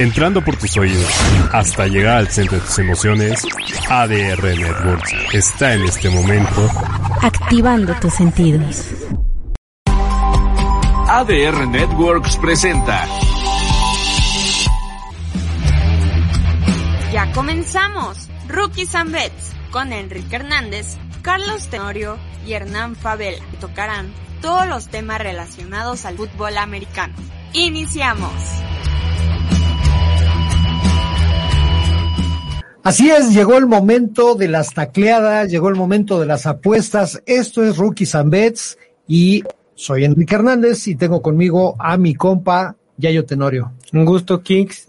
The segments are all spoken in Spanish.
Entrando por tus oídos hasta llegar al centro de tus emociones, ADR Networks está en este momento activando tus sentidos. ADR Networks presenta. Ya comenzamos. Rookies and Bets con Enrique Hernández, Carlos Tenorio y Hernán Favela. Tocarán todos los temas relacionados al fútbol americano. Iniciamos. Así es, llegó el momento de las tacleadas, llegó el momento de las apuestas. Esto es Rookies and Bets y soy Enrique Hernández y tengo conmigo a mi compa Yayo Tenorio. Un gusto, Kicks.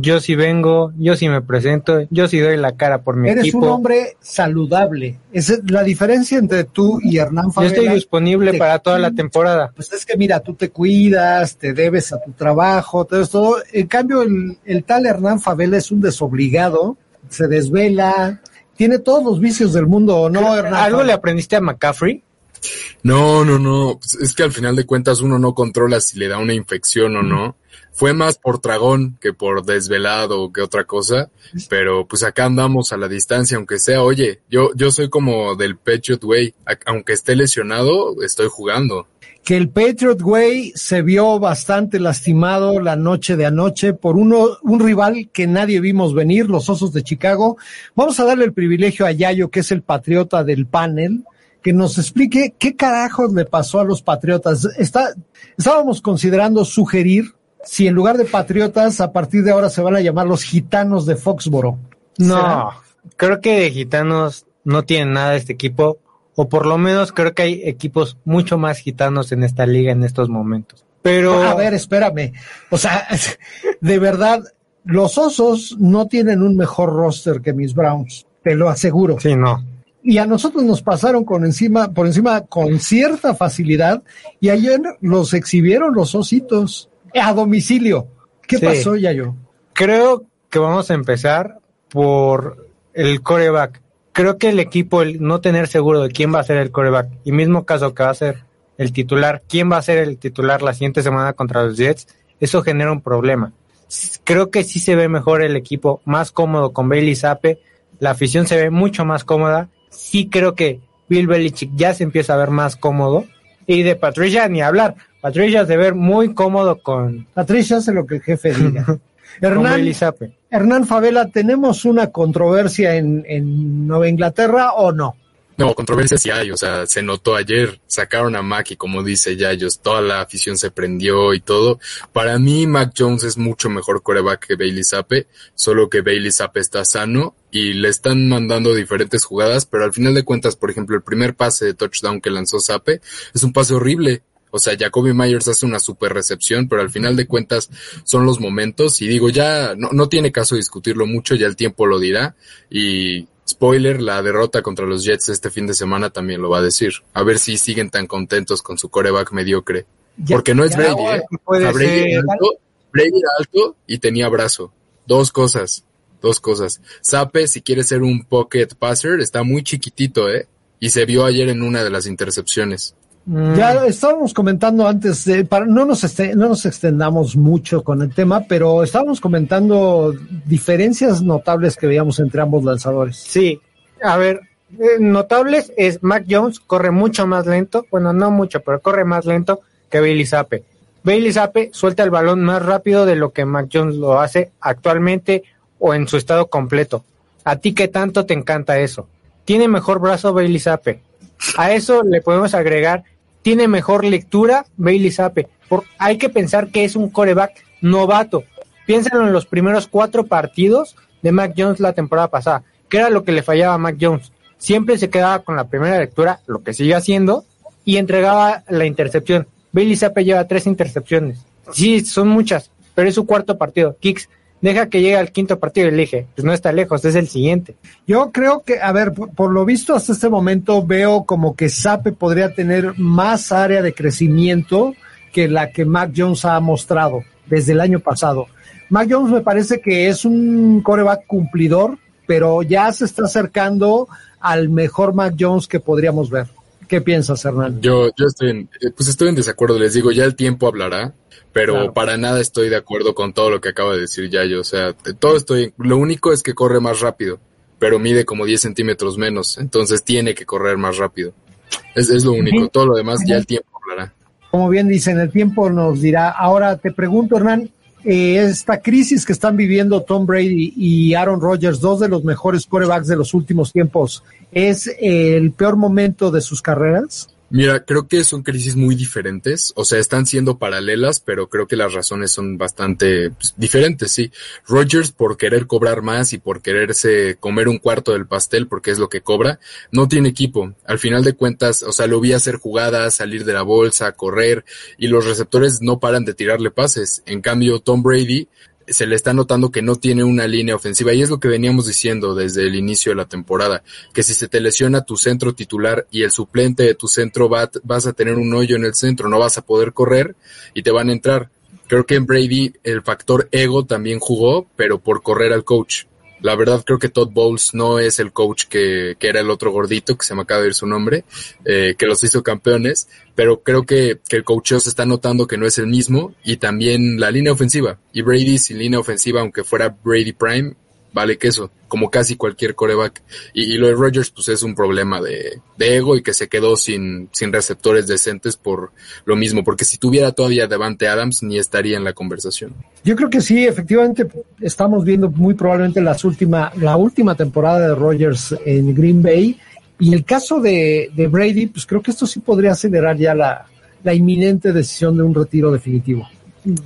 Yo sí vengo, yo sí me presento, yo sí doy la cara por mi Eres equipo. un hombre saludable. Es la diferencia entre tú y Hernán Yo Favela. estoy disponible te para toda la temporada. Pues es que mira, tú te cuidas, te debes a tu trabajo, todo esto. En cambio, el, el tal Hernán Favela es un desobligado, se desvela, tiene todos los vicios del mundo, ¿no, Hernán? ¿Algo le aprendiste a McCaffrey? No, no, no. Pues es que al final de cuentas uno no controla si le da una infección o no. Fue más por tragón que por desvelado o que otra cosa. Pero pues acá andamos a la distancia, aunque sea, oye, yo, yo soy como del Way. A- Aunque esté lesionado, estoy jugando. Que el Patriot Way se vio bastante lastimado la noche de anoche por uno, un rival que nadie vimos venir, los Osos de Chicago. Vamos a darle el privilegio a Yayo, que es el patriota del panel, que nos explique qué carajos le pasó a los patriotas. Está, estábamos considerando sugerir si en lugar de patriotas a partir de ahora se van a llamar los gitanos de Foxboro. No, creo que de gitanos no tienen nada este equipo, o por lo menos creo que hay equipos mucho más gitanos en esta liga en estos momentos. Pero A ver, espérame. O sea, de verdad, los osos no tienen un mejor roster que mis Browns, te lo aseguro. sí, no. Y a nosotros nos pasaron con encima, por encima con cierta facilidad, y ayer los exhibieron los ositos a domicilio. ¿Qué Sí. pasó, Yayo? Creo que vamos a empezar por el coreback. Creo que el equipo, el no tener seguro de quién va a ser el coreback, y mismo caso que va a ser el titular, quién va a ser el titular la siguiente semana contra los Jets, eso genera un problema. Creo que sí se ve mejor el equipo, más cómodo con Bailey Zappe, la afición se ve mucho más cómoda. Sí creo que Bill Belichick ya se empieza a ver más cómodo. Y de Patricia ni hablar. Patricia se ve muy cómodo con, Patricia hace lo que el jefe diga. Hernán. Hernán Favela, ¿tenemos una controversia en, en Nueva Inglaterra o no? No, controversias sí hay, o sea, se notó ayer, sacaron a Mac y como dice Yayos, toda la afición se prendió y todo. Para mí, Mac Jones es mucho mejor coreback que Bailey Zappe, solo que Bailey Zappe está sano y le están mandando diferentes jugadas, pero al final de cuentas, por ejemplo, el primer pase de touchdown que lanzó Zappe es un pase horrible. O sea, Jacoby Myers hace una super recepción, pero al final de cuentas son los momentos y digo, ya no, no tiene caso discutirlo mucho, ya el tiempo lo dirá y spoiler, la derrota contra los Jets este fin de semana también lo va a decir. A ver si siguen tan contentos con su coreback mediocre. Ya- Porque no es Brady, ¿eh? Brady, era alto, Brady era alto y tenía brazo. Dos cosas, dos cosas. Sape, si quiere ser un pocket passer, está muy chiquitito, ¿eh? Y se vio ayer en una de las intercepciones. Mm. Ya estábamos comentando antes, de, para, no, nos este- no nos extendamos mucho con el tema, pero estábamos comentando diferencias notables que veíamos entre ambos lanzadores. Sí, a ver, eh, notables es Mac Jones corre mucho más lento, bueno, no mucho, pero corre más lento que Bailey Zappe. Bailey Zappe suelta el balón más rápido de lo que Mac Jones lo hace actualmente o en su estado completo. ¿A ti qué tanto te encanta eso? Tiene mejor brazo Bailey Zappe. A eso le podemos agregar, tiene mejor lectura Bailey Zappe. Por, hay que pensar que es un coreback novato. Piénsalo en los primeros cuatro partidos de Mac Jones la temporada pasada. ¿Qué era lo que le fallaba a Mac Jones? Siempre se quedaba con la primera lectura, lo que sigue haciendo, y entregaba la intercepción. Bailey Zappe lleva tres intercepciones. Sí, son muchas, pero es su cuarto partido. Kicks deja que llegue al quinto partido y elige. Pues no está lejos, es el siguiente. Yo creo que, a ver, por, por lo visto hasta este momento veo como que Sape podría tener más área de crecimiento que la que Mac Jones ha mostrado desde el año pasado. Mac Jones me parece que es un coreback cumplidor, pero ya se está acercando al mejor Mac Jones que podríamos ver. ¿Qué piensas, Hernán? Yo, yo estoy en, eh, pues estoy en desacuerdo, les digo, ya el tiempo hablará, pero Claro. para nada estoy de acuerdo con todo lo que acaba de decir Yayo. O sea, todo estoy, lo único es que corre más rápido, pero mide como 10 centímetros menos, entonces tiene que correr más rápido. Es, es lo único, todo lo demás ya el tiempo hablará. Como bien dicen, el tiempo nos dirá. Ahora te pregunto, Hernán, eh, esta crisis que están viviendo Tom Brady y Aaron Rodgers, dos de los mejores corebacks de los últimos tiempos, ¿es el peor momento de sus carreras? Mira, creo que son crisis muy diferentes, o sea, están siendo paralelas, pero creo que las razones son bastante pues, diferentes, sí. Rogers por querer cobrar más y por quererse comer un cuarto del pastel, porque es lo que cobra, no tiene equipo. Al final de cuentas, o sea, lo vi hacer jugadas, salir de la bolsa, correr, y los receptores no paran de tirarle pases. En cambio, Tom Brady se le está notando que no tiene una línea ofensiva y es lo que veníamos diciendo desde el inicio de la temporada, que si se te lesiona tu centro titular y el suplente de tu centro va, vas a tener un hoyo en el centro, no vas a poder correr y te van a entrar. Creo que en Brady el factor ego también jugó, pero por correr al coach. La verdad creo que Todd Bowles no es el coach que, que era el otro gordito, que se me acaba de ir su nombre, eh, que los hizo campeones, pero creo que, que el coacheo se está notando que no es el mismo y también la línea ofensiva. Y Brady sin línea ofensiva, aunque fuera Brady Prime, vale queso, como casi cualquier coreback. Y, y lo de Rodgers pues es un problema de, de ego y que se quedó sin, sin receptores decentes por lo mismo, porque si tuviera todavía Devante Adams ni estaría en la conversación. Yo creo que sí, efectivamente estamos viendo muy probablemente las última, la última temporada de Rodgers en Green Bay. Y el caso de, de Brady, pues creo que esto sí podría acelerar ya la, la inminente decisión de un retiro definitivo.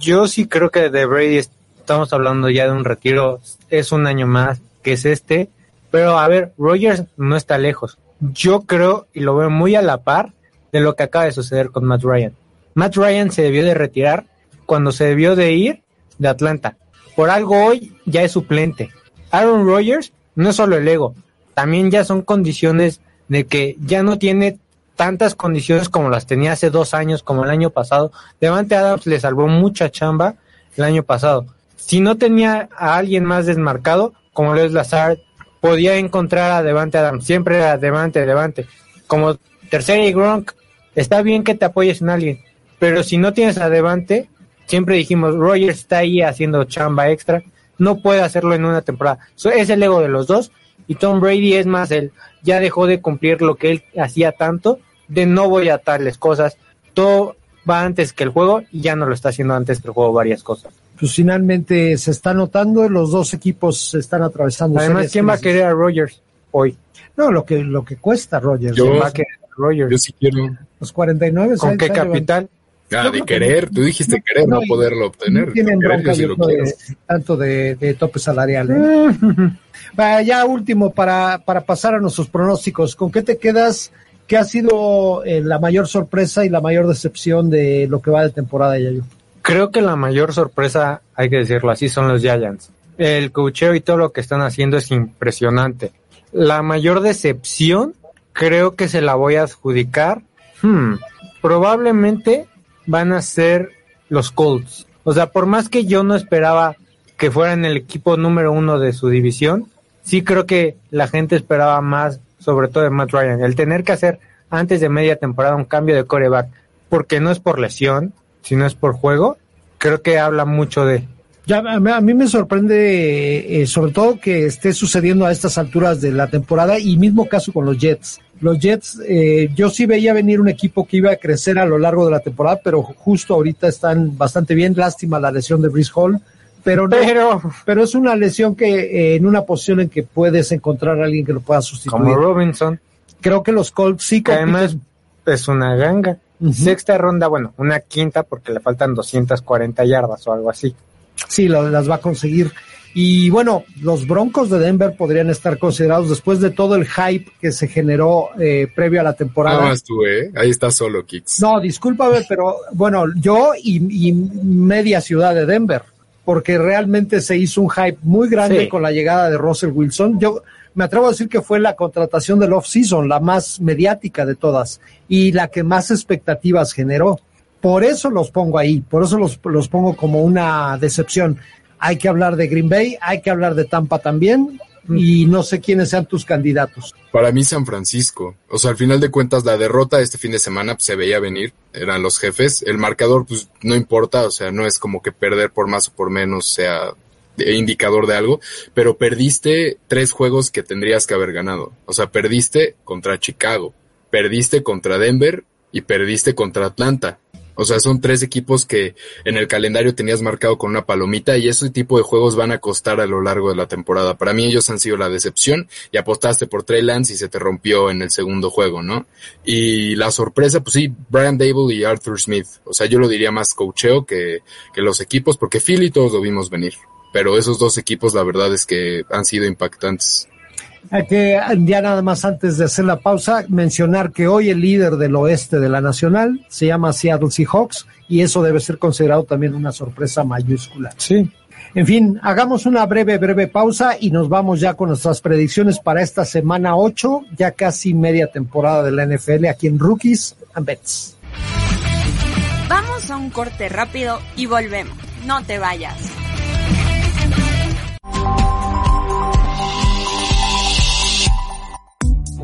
Yo sí creo que de Brady estamos hablando ya de un retiro, es un año más que es este, pero a ver, Rogers no está lejos. Yo creo y lo veo muy a la par de lo que acaba de suceder con Matt Ryan. Matt Ryan se debió de retirar cuando se debió de ir de Atlanta. Por algo hoy ya es suplente. Aaron Rodgers no es solo el ego, también ya son condiciones de que ya no tiene tantas condiciones como las tenía hace dos años, como el año pasado. Devante Adams le salvó mucha chamba el año pasado. Si no tenía a alguien más desmarcado, como lo es Lazard, podía encontrar a Devante. Siempre era Devante, Devante. Como tercera y Gronk, está bien que te apoyes en alguien, pero si no tienes a Devante, siempre dijimos, Rogers está ahí haciendo chamba extra, no puede hacerlo en una temporada. Es el ego de los dos y Tom Brady es más él, ya dejó de cumplir lo que él hacía tanto, de no voy a atarles cosas, todo va antes que el juego y ya no lo está haciendo antes que el juego varias cosas. Pues finalmente se está notando, los dos equipos se están atravesando. Además, ¿quién va a querer a Rogers hoy? No, lo que, lo que cuesta Rogers. Yo- ¿Quién va a querer a Rogers? Yo sí quiero. Los 49. ¿Con qué capital? Ah, de querer, tú dijiste querer, no, poderlo obtener. No tienen Querer, bronca yo sí yo lo creo, quiero. de- tanto de, de tope salarial. ¿eh? Ya último, para, para pasar a nuestros pronósticos, ¿con qué te quedas? ¿Qué ha sido eh, la mayor sorpresa y la mayor decepción de lo que va de temporada, Yayo? Creo que la mayor sorpresa, hay que decirlo así, son los Giants. El cocheo y todo lo que están haciendo es impresionante. La mayor decepción, creo que se la voy a adjudicar. Hmm, probablemente van a ser los Colts. O sea, por más que yo no esperaba que fueran el equipo número uno de su división, sí creo que la gente esperaba más, sobre todo de Matt Ryan. El tener que hacer antes de media temporada un cambio de coreback, porque no es por lesión, sino es por juego, creo que habla mucho de. Ya, a mí- me sorprende eh, sobre todo que esté sucediendo a estas alturas de la temporada y mismo caso con los Jets. Los Jets, eh, yo sí veía venir un equipo que iba a crecer a lo largo de la temporada, pero justo ahorita están bastante bien. Lástima la lesión de Brice Hall, pero no, Pero, pero es una lesión que eh, en una posición en que puedes encontrar a alguien que lo pueda sustituir. como Robinson, Creo que los Colts sí que además es una ganga. Sexta ronda, bueno, una quinta porque le faltan 240 yardas o algo así. Sí, lo- las va a conseguir. Y bueno, los Broncos de Denver podrían estar considerados después de todo el hype que se generó eh, previo a la temporada. Nada más tú, ¿eh? Ahí está solo, Kicks. No, discúlpame, pero bueno, yo y, y media ciudad de Denver. porque realmente se hizo un hype muy grande Sí. con la llegada de Russell Wilson. Yo me atrevo a decir que fue la contratación del off-season, la más mediática de todas y la que más expectativas generó. Por eso los pongo ahí, por eso los, los pongo como una decepción. Hay que hablar de Green Bay, hay que hablar de Tampa también y no sé quiénes sean tus candidatos. Para mí San Francisco. O sea, al final de cuentas la derrota este fin de semana pues, se veía venir. Eran los jefes. El marcador pues no importa. O sea, no es como que perder por más o por menos sea indicador de algo. Pero perdiste tres juegos que tendrías que haber ganado. O sea, perdiste contra Chicago. Perdiste contra Denver y perdiste contra Atlanta. O sea, son tres equipos que en el calendario tenías marcado con una palomita y ese tipo de juegos van a costar a lo largo de la temporada. Para mí ellos han sido la decepción y apostaste por Trey Lance y se te rompió en el segundo juego, ¿no? Y la sorpresa, pues sí, Brian Dable y Arthur Smith. O sea, yo lo diría más coacheo que, que los equipos porque Philly todos lo vimos venir. Pero esos dos equipos la verdad es que han sido impactantes. Hay que ya nada más antes de hacer la pausa mencionar que hoy el líder del oeste de la nacional se llama Seattle Seahawks y eso debe ser considerado también una sorpresa mayúscula. Sí. En fin, hagamos una breve, breve pausa y nos vamos ya con nuestras predicciones para esta semana 8, ya casi media temporada de la NFL aquí en Rookies and Bets. Vamos a un corte rápido y volvemos. No te vayas.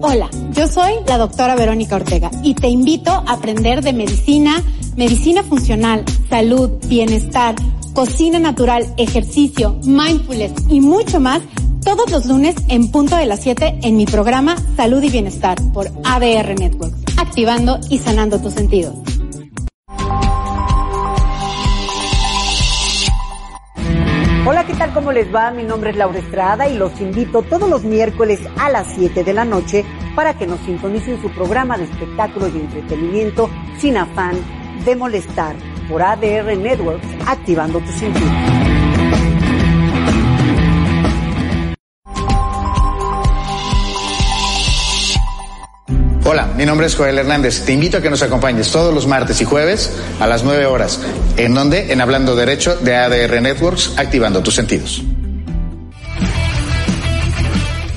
Hola, yo soy la doctora Verónica Ortega y te invito a aprender de medicina, medicina funcional, salud, bienestar, cocina natural, ejercicio, mindfulness y mucho más todos los lunes en punto de las 7 en mi programa Salud y Bienestar por ADR Network, activando y sanando tus sentidos. Hola, ¿qué tal? ¿Cómo les va? Mi nombre es Laura Estrada y los invito todos los miércoles a las 7 de la noche para que nos sintonicen su programa de espectáculos y entretenimiento sin afán de molestar por ADR Networks, activando tus sentidos. Hola, mi nombre es Joel Hernández. Te invito a que nos acompañes todos los martes y jueves a las 9 horas. ¿En donde En Hablando Derecho de ADR Networks, activando tus sentidos.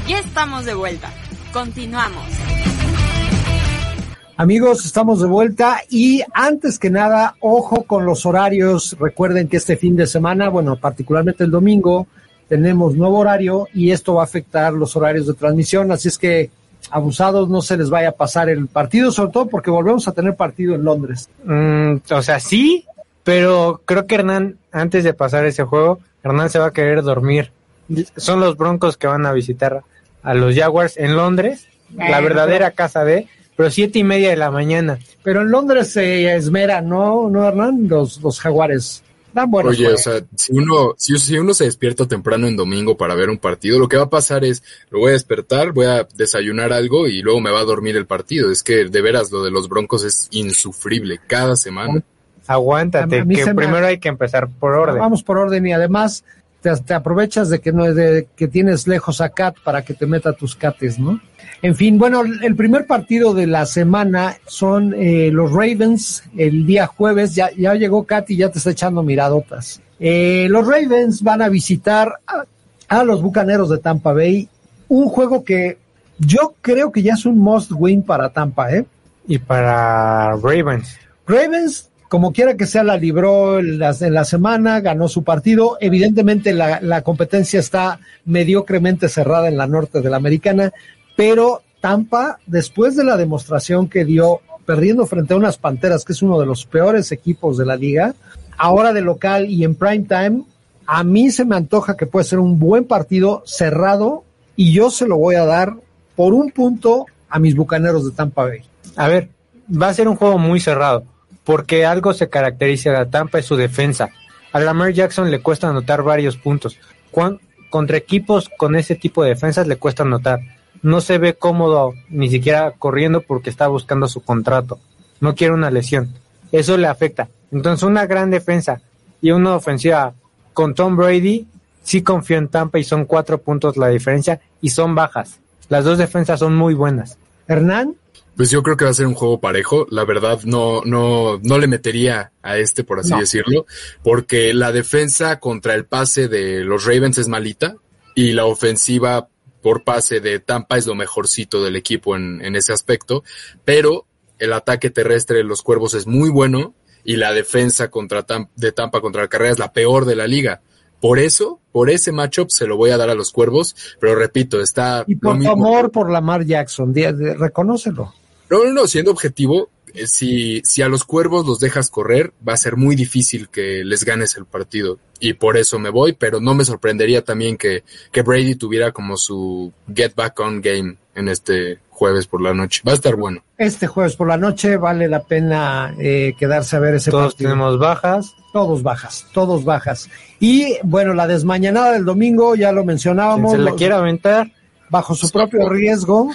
Ya estamos de vuelta. Continuamos. Amigos, estamos de vuelta y antes que nada, ojo con los horarios. Recuerden que este fin de semana, bueno, particularmente el domingo, tenemos nuevo horario y esto va a afectar los horarios de transmisión. Así es que abusados no se les vaya a pasar el partido, sobre todo porque volvemos a tener partido en Londres. Mm, o sea, sí, pero creo que Hernán, antes de pasar ese juego, Hernán se va a querer dormir. Son los Broncos que van a visitar a los Jaguars en Londres, la verdadera casa de, pero siete y media de la mañana. Pero en Londres se esmera, ¿no, no Hernán? Los, los jaguares. Dan buenos Oye, o sea, si uno, si, si uno se despierta temprano en domingo para ver un partido, lo que va a pasar es, lo voy a despertar, voy a desayunar algo y luego me va a dormir el partido. Es que de veras lo de los Broncos es insufrible cada semana. Aguántate, que me- primero hay que empezar por orden. Vamos por orden y además te, te aprovechas de que no de que tienes lejos a Cat para que te meta tus cates, ¿no? En fin, bueno, el primer partido de la semana son eh, los Ravens el día jueves. Ya, ya llegó Cat y ya te está echando miradotas. Eh, los Ravens van a visitar a, a los Bucaneros de Tampa Bay. Un juego que yo creo que ya es un must win para Tampa, ¿eh? Y para Ravens. Ravens, como quiera que sea, la libró en la, semana, ganó su partido. Evidentemente la, la competencia está mediocremente cerrada en la norte de la americana, pero Tampa, después de la demostración que dio perdiendo frente a unas Panteras, que es uno de los peores equipos de la liga, ahora de local y en prime time, a mí se me antoja que puede ser un buen partido cerrado y yo se lo voy a dar por un punto a mis bucaneros de Tampa Bay. A ver, va a ser un juego muy cerrado, porque algo se caracteriza de Tampa es su defensa. A Lamar Jackson le cuesta anotar varios puntos. Contra equipos con ese tipo de defensas le cuesta anotar. No se ve cómodo ni siquiera corriendo porque está buscando su contrato. No quiere una lesión. Eso le afecta. Entonces una gran defensa y una ofensiva con Tom Brady, sí confío en Tampa y son cuatro puntos la diferencia y son bajas. Las dos defensas son muy buenas. Hernán. Pues yo creo que va a ser un juego parejo. La verdad, no, no, no le metería a este, por así No. decirlo, porque la defensa contra el pase de los Ravens es malita y la ofensiva por pase de Tampa es lo mejorcito del equipo en, en ese aspecto, pero el ataque terrestre de los Cuervos es muy bueno y la defensa contra Tam- de Tampa contra la carrera es la peor de la liga. Por eso, por ese matchup se lo voy a dar a los Cuervos, pero repito, está Y lo por tu mismo. amor por Lamar Jackson, reconócelo. No, no, no, siendo objetivo, eh, si, si a los cuervos los dejas correr, va a ser muy difícil que les ganes el partido. Y por eso me voy, pero no me sorprendería también que, que Brady tuviera como su get back on game en este jueves por la noche. Va a estar bueno. Este jueves por la noche vale la pena eh, quedarse a ver ese Todos partido. tenemos bajas. Todos bajas, todos bajas. Y bueno, la desmañanada del domingo, ya lo mencionábamos. Se la los- quiera aventar. Bajo su propio riesgo,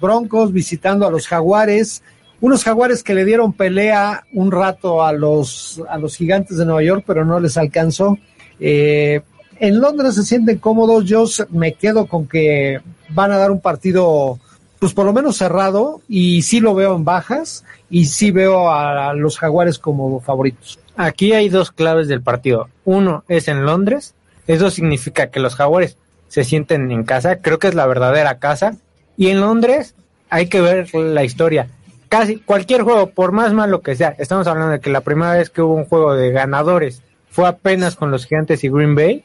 Broncos visitando a los Jaguares, unos Jaguares que le dieron pelea un rato a los, a los gigantes de Nueva York, pero no les alcanzó. Eh, en Londres se sienten cómodos, yo me quedo con que van a dar un partido, pues por lo menos cerrado, y sí lo veo en bajas, y sí veo a, los Jaguares como favoritos. Aquí hay dos claves del partido. Uno es en Londres. Eso significa que los jaguares se sienten en casa. Creo que es la verdadera casa. Y en Londres hay que ver la historia. Casi cualquier juego, por más malo que sea, estamos hablando de que la primera vez que hubo un juego de ganadores fue apenas con los gigantes y Green Bay.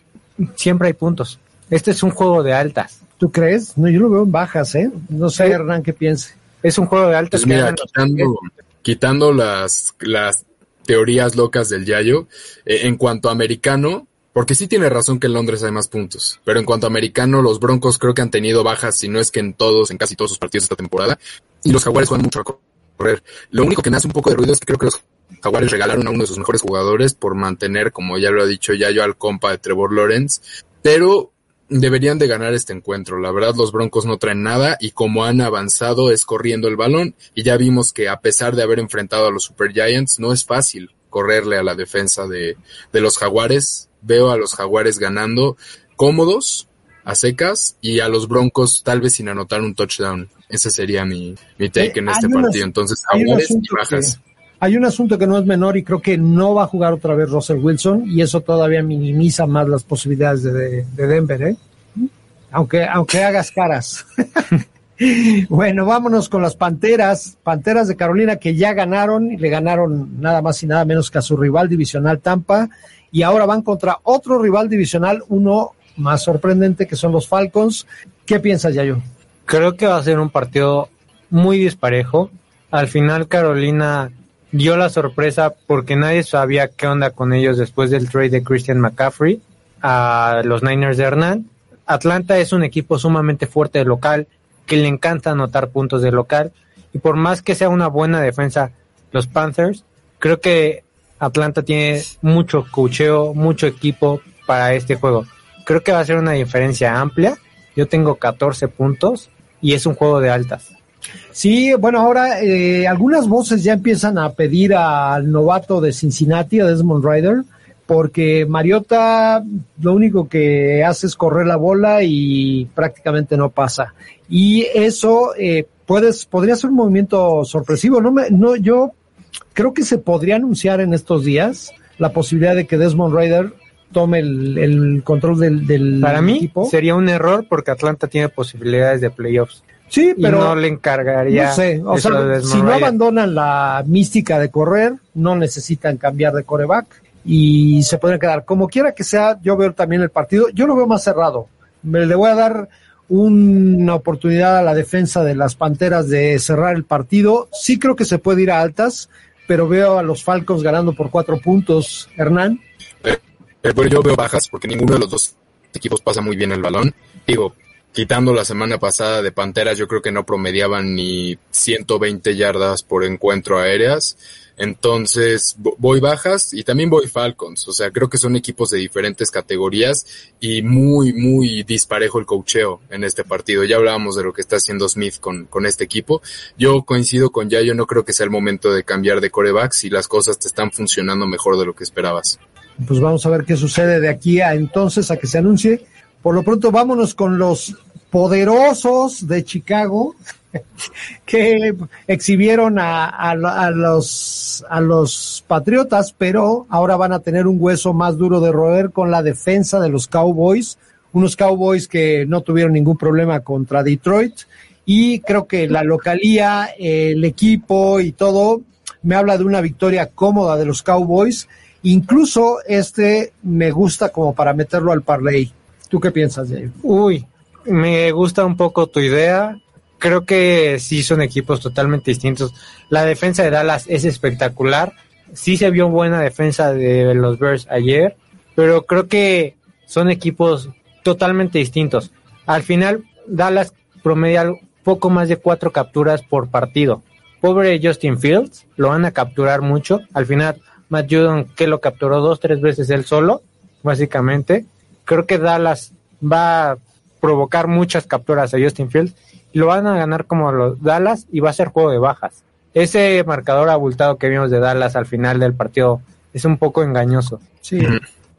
Siempre hay puntos. Este es un juego de altas. ¿Tú crees? No, yo lo veo en bajas, ¿eh? No sé, Sí. Hernán, qué piense. Es un juego de altas. Pues mira, quitando las, las teorías locas del Yayo, eh, en cuanto a americano, porque sí tiene razón que en Londres hay más puntos, pero en cuanto a americano, los Broncos creo que han tenido bajas, si no es que en todos, en casi todos sus partidos esta temporada, y los Jaguares juegan mucho a correr. Lo único que me hace un poco de ruido es que creo que los Jaguares regalaron a uno de sus mejores jugadores por mantener, como ya lo ha dicho Yayo, al compa de Trevor Lawrence, pero deberían de ganar este encuentro. La verdad, los Broncos no traen nada y como han avanzado es corriendo el balón y ya vimos que a pesar de haber enfrentado a los Super Giants, no es fácil correrle a la defensa de, de los Jaguares. Veo a los Jaguares ganando cómodos, a secas y a los Broncos tal vez sin anotar un touchdown. Ese sería mi, mi take Eh, en este partido. as- Entonces, Jaguares y bajas. que- hay un asunto que no es menor y creo que no va a jugar otra vez Russell Wilson y eso todavía minimiza más las posibilidades de, de- de Denver, ¿eh? Aunque, aunque hagas caras. bueno, vámonos con las Panteras, Panteras de Carolina que ya ganaron y le ganaron nada más y nada menos que a su rival divisional Tampa y ahora van contra otro rival divisional, uno más sorprendente que son los Falcons. ¿Qué piensas, Yayo? Creo que va a ser un partido muy disparejo. Al final Carolina dio la sorpresa porque nadie sabía qué onda con ellos después del trade de Christian McCaffrey a los Niners de Hernán. Atlanta es un equipo sumamente fuerte de local, que le encanta anotar puntos de local. Y por más que sea una buena defensa, los Panthers, creo que Atlanta tiene mucho cocheo, mucho equipo para este juego. Creo que va a ser una diferencia amplia. Yo tengo 14 puntos y es un juego de altas. Sí, bueno, ahora eh, algunas voces ya empiezan a pedir al novato de Cincinnati, a Desmond Ryder, porque Mariota lo único que hace es correr la bola y prácticamente no pasa. Y eso eh, puedes, podría ser un movimiento sorpresivo. No me, no, yo creo que se podría anunciar en estos días la posibilidad de que Desmond Ryder tome el, el control del, del Para mí equipo. sería un error porque Atlanta tiene posibilidades de playoffs. Sí, Y pero no le encargaría. No sé, o sea, si no abandonan la mística de correr, no necesitan cambiar de coreback y se pueden quedar. Como quiera que sea, yo veo también el partido, yo lo veo más cerrado. Me le voy a dar una oportunidad a la defensa de las Panteras de cerrar el partido. Sí creo que se puede ir a altas, pero veo a los Falcons ganando por cuatro puntos. Hernán. Eh, eh, yo veo bajas porque ninguno de los dos equipos pasa muy bien el balón. Digo, quitando la semana pasada de Panteras, yo creo que no promediaban ni 120 yardas por encuentro aéreas. Entonces, vo- voy bajas y también voy Falcons. O sea, creo que son equipos de diferentes categorías y muy, muy disparejo el cocheo en este partido. Ya hablábamos de lo que está haciendo Smith con, con este equipo. Yo coincido con Yayo, no creo que sea el momento de cambiar de coreback si las cosas te están funcionando mejor de lo que esperabas. Pues vamos a ver qué sucede de aquí a entonces a que se anuncie. Por lo pronto, vámonos con los poderosos de Chicago que exhibieron a, los, a los Patriotas, pero ahora van a tener un hueso más duro de roer con la defensa de los Cowboys, unos Cowboys que no tuvieron ningún problema contra Detroit y creo que la localía, el equipo y todo me habla de una victoria cómoda de los Cowboys. Incluso este me gusta como para meterlo al parlay. ¿Tú qué piensas, Jair? Uy, me gusta un poco tu idea. Creo que sí son equipos totalmente distintos. La defensa de Dallas es espectacular. Sí se vio buena defensa de los Bears ayer, pero creo que son equipos totalmente distintos. Al final, Dallas promedia poco más de cuatro capturas por partido. Pobre Justin Fields, lo van a capturar mucho. Al final, Matt Judon, que lo capturó dos, tres veces él solo, básicamente. Creo que Dallas va a provocar muchas capturas a Justin Fields. Lo van a ganar como los Dallas y va a ser juego de bajas. Ese marcador abultado que vimos de Dallas al final del partido es un poco engañoso. Sí.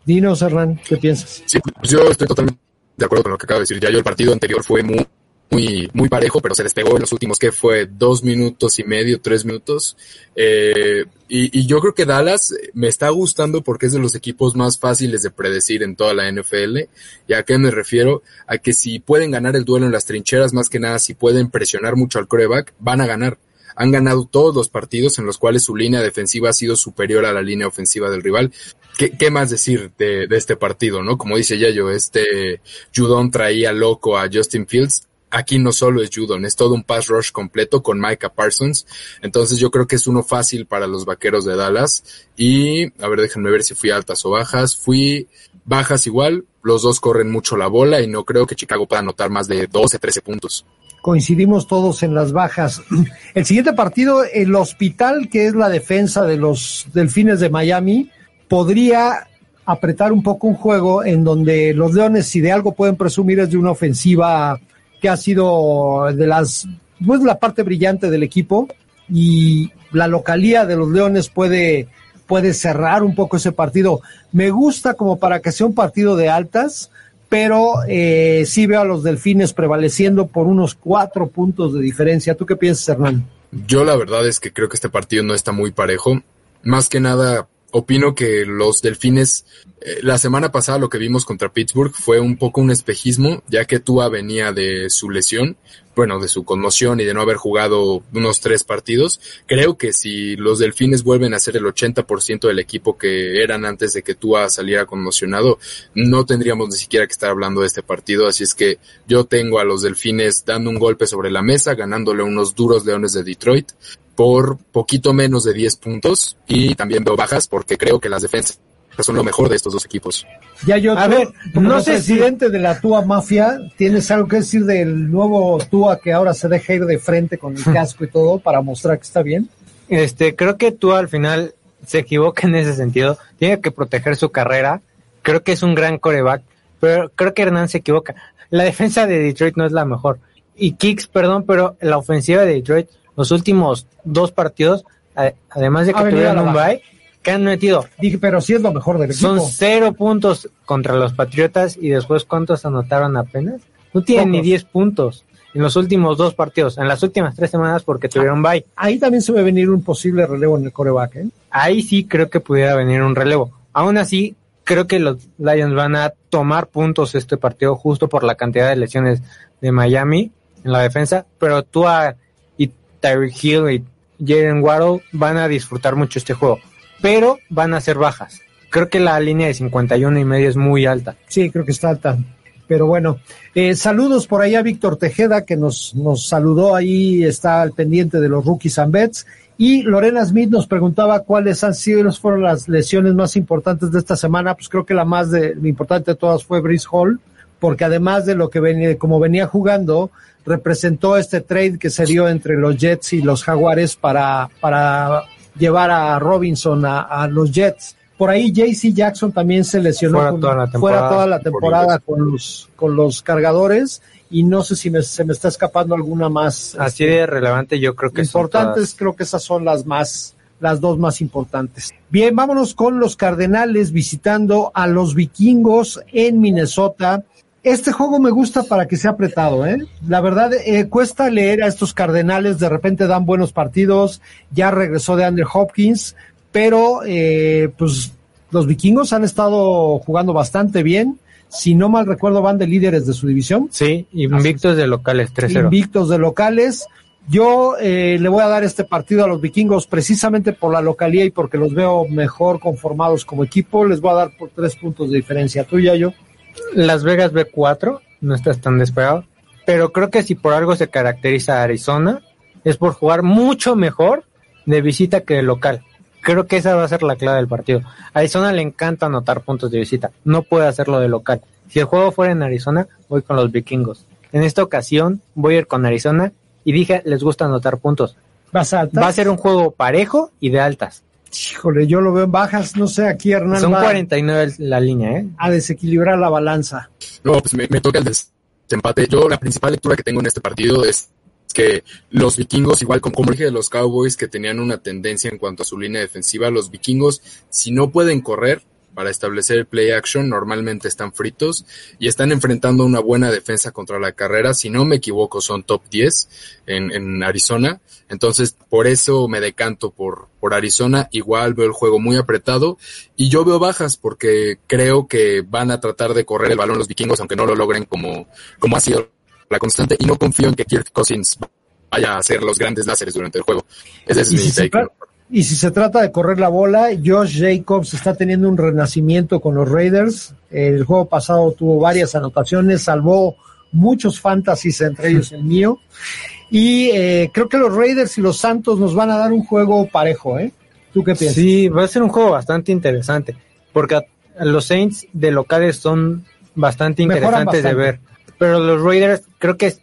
Dinos, Hernán, ¿qué piensas? Sí, pues yo estoy totalmente de acuerdo con lo que acabo de decir. Ya yo el partido anterior fue muy, muy, muy parejo, pero se despegó en los últimos, que fue dos minutos y medio, tres minutos. Eh, y, y, yo creo que Dallas me está gustando porque es de los equipos más fáciles de predecir en toda la NFL. ¿Y a qué me refiero? A que si pueden ganar el duelo en las trincheras, más que nada, si pueden presionar mucho al coreback, van a ganar han ganado todos los partidos en los cuales su línea defensiva ha sido superior a la línea ofensiva del rival. ¿Qué, qué más decir de, de, este partido, no? Como dice Yayo, este Judon traía loco a Justin Fields. Aquí no solo es Judon, es todo un pass rush completo con Micah Parsons. Entonces yo creo que es uno fácil para los vaqueros de Dallas. Y, a ver, déjenme ver si fui altas o bajas. Fui bajas igual. Los dos corren mucho la bola y no creo que Chicago pueda anotar más de 12, 13 puntos coincidimos todos en las bajas. El siguiente partido, el hospital, que es la defensa de los Delfines de Miami, podría apretar un poco un juego en donde los Leones, si de algo pueden presumir, es de una ofensiva que ha sido de las, pues la parte brillante del equipo y la localía de los Leones puede, puede cerrar un poco ese partido. Me gusta como para que sea un partido de altas, pero eh, sí veo a los delfines prevaleciendo por unos cuatro puntos de diferencia. ¿Tú qué piensas, Hernán? Yo la verdad es que creo que este partido no está muy parejo. Más que nada, opino que los delfines, eh, la semana pasada lo que vimos contra Pittsburgh fue un poco un espejismo, ya que Tua venía de su lesión, bueno, de su conmoción y de no haber jugado unos tres partidos. Creo que si los delfines vuelven a ser el 80% del equipo que eran antes de que Tua saliera conmocionado, no tendríamos ni siquiera que estar hablando de este partido. Así es que yo tengo a los delfines dando un golpe sobre la mesa, ganándole unos duros leones de Detroit por poquito menos de 10 puntos y también veo bajas porque creo que las defensas son lo mejor de estos dos equipos. Ya yo, a ver, no sé presidente si... de la Tua Mafia, ¿tienes algo que decir del nuevo Tua que ahora se deja ir de frente con el casco y todo para mostrar que está bien? Este, creo que Tua al final se equivoca en ese sentido, tiene que proteger su carrera, creo que es un gran coreback, pero creo que Hernán se equivoca. La defensa de Detroit no es la mejor. Y Kicks, perdón, pero la ofensiva de Detroit los últimos dos partidos, además de que tuvieron un bye, que han metido. Dije, pero sí es lo mejor del Son equipo. cero puntos contra los Patriotas y después cuántos anotaron apenas. No tienen Pocos. ni 10 puntos en los últimos dos partidos, en las últimas tres semanas porque tuvieron bye. Ahí también se ve venir un posible relevo en el coreback, ¿eh? Ahí sí creo que pudiera venir un relevo. Aún así, creo que los Lions van a tomar puntos este partido justo por la cantidad de lesiones de Miami en la defensa, pero tú a Tyreek Hill y Jalen Waddle van a disfrutar mucho este juego, pero van a ser bajas. Creo que la línea de 51 y medio es muy alta. Sí, creo que está alta. Pero bueno, eh, saludos por allá a Víctor Tejeda, que nos, nos saludó ahí, está al pendiente de los rookies and bets. Y Lorena Smith nos preguntaba cuáles han sido las lesiones más importantes de esta semana. Pues creo que la más de, importante de todas fue Brice Hall, porque además de lo que venía, como venía jugando, representó este trade que se dio entre los Jets y los Jaguares para, para llevar a Robinson a, a los Jets. Por ahí JC Jackson también se lesionó fuera con, toda la temporada, fuera toda la temporada con los, con los cargadores y no sé si me, se me está escapando alguna más. Así de relevante yo creo que importantes, creo que esas son las más las dos más importantes. Bien, vámonos con los Cardenales visitando a los Vikingos en Minnesota. Este juego me gusta para que sea apretado, ¿eh? La verdad, eh, cuesta leer a estos Cardenales, de repente dan buenos partidos, ya regresó de Andrew Hopkins, pero eh, pues los vikingos han estado jugando bastante bien. Si no mal recuerdo, van de líderes de su división. Sí, invictos de locales, 3-0. Invictos de locales. Yo eh, le voy a dar este partido a los vikingos precisamente por la localía y porque los veo mejor conformados como equipo. Les voy a dar por tres puntos de diferencia. ¿Tú ya yo? Las Vegas B4, no estás tan despegado. Pero creo que si por algo se caracteriza a Arizona, es por jugar mucho mejor de visita que de local. Creo que esa va a ser la clave del partido. A Arizona le encanta anotar puntos de visita, no puede hacerlo de local. Si el juego fuera en Arizona, voy con los vikingos. En esta ocasión voy a ir con Arizona y dije, les gusta anotar puntos. ¿Vas a altas? Va a ser un juego parejo y de altas. Híjole, yo lo veo en bajas, no sé, aquí Hernán Son va 49 la línea, ¿eh? a desequilibrar la balanza. No, pues me, me toca el desempate. Yo la principal lectura que tengo en este partido es que los vikingos, igual como, como dije de los Cowboys, que tenían una tendencia en cuanto a su línea defensiva, los vikingos, si no pueden correr para establecer el play action, normalmente están fritos y están enfrentando una buena defensa contra la carrera. Si no me equivoco, son top 10 en, en Arizona. Entonces, por eso me decanto por, por Arizona. Igual veo el juego muy apretado y yo veo bajas porque creo que van a tratar de correr el balón los vikingos, aunque no lo logren como, como ha sido la constante y no confío en que Kirk Cousins vaya a hacer los grandes láseres durante el juego. Ese es mi si, take. Y si se trata de correr la bola, Josh Jacobs está teniendo un renacimiento con los Raiders. El juego pasado tuvo varias anotaciones, salvó muchos fantasies, entre ellos el mío. Y eh, creo que los Raiders y los Santos nos van a dar un juego parejo, ¿eh? ¿Tú qué piensas? Sí, va a ser un juego bastante interesante, porque a- los Saints de locales son bastante interesantes de ver, pero los Raiders creo que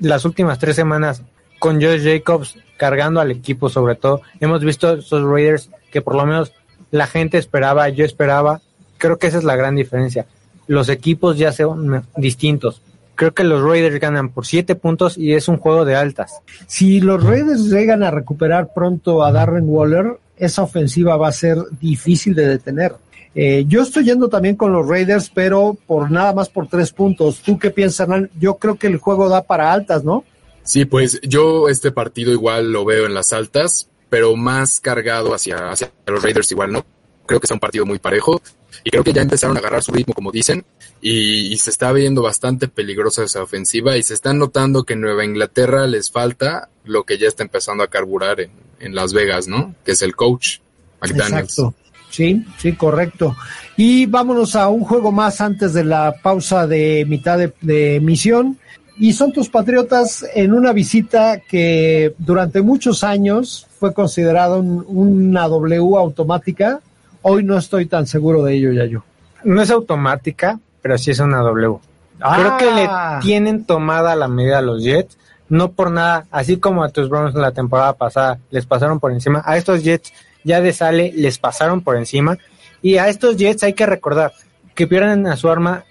las últimas tres semanas con Josh Jacobs cargando al equipo sobre todo, hemos visto esos Raiders que por lo menos la gente esperaba, yo esperaba, creo que esa es la gran diferencia. Los equipos ya son distintos. Creo que los Raiders ganan por siete puntos y es un juego de altas. Si los Raiders llegan a recuperar pronto a Darren Waller, esa ofensiva va a ser difícil de detener. Eh, yo estoy yendo también con los Raiders, pero por nada más por tres puntos. ¿Tú qué piensas? Yo creo que el juego da para altas, ¿no? Sí, pues yo este partido igual lo veo en las altas, pero más cargado hacia, hacia los Raiders igual, ¿no? Creo que es un partido muy parejo y creo que ya empezaron a agarrar su ritmo, como dicen, y, se está viendo bastante peligrosa esa ofensiva y se está notando que en Nueva Inglaterra les falta lo que ya está empezando a carburar en, en Las Vegas, ¿no? Que es el coach. Exacto. Sí, sí, correcto. Y vámonos a un juego más antes de la pausa de mitad de, de emisión. Y son tus Patriotas en una visita que durante muchos años fue considerada un- una W automática. Hoy no estoy tan seguro de ello ya yo. No es automática, pero sí es una W. Ah. Creo que le tienen tomada la medida a los Jets, no por nada, así como a tus Browns la temporada pasada les pasaron por encima, a estos Jets ya de sale les pasaron por encima y a estos Jets hay que recordar que pierden a su arma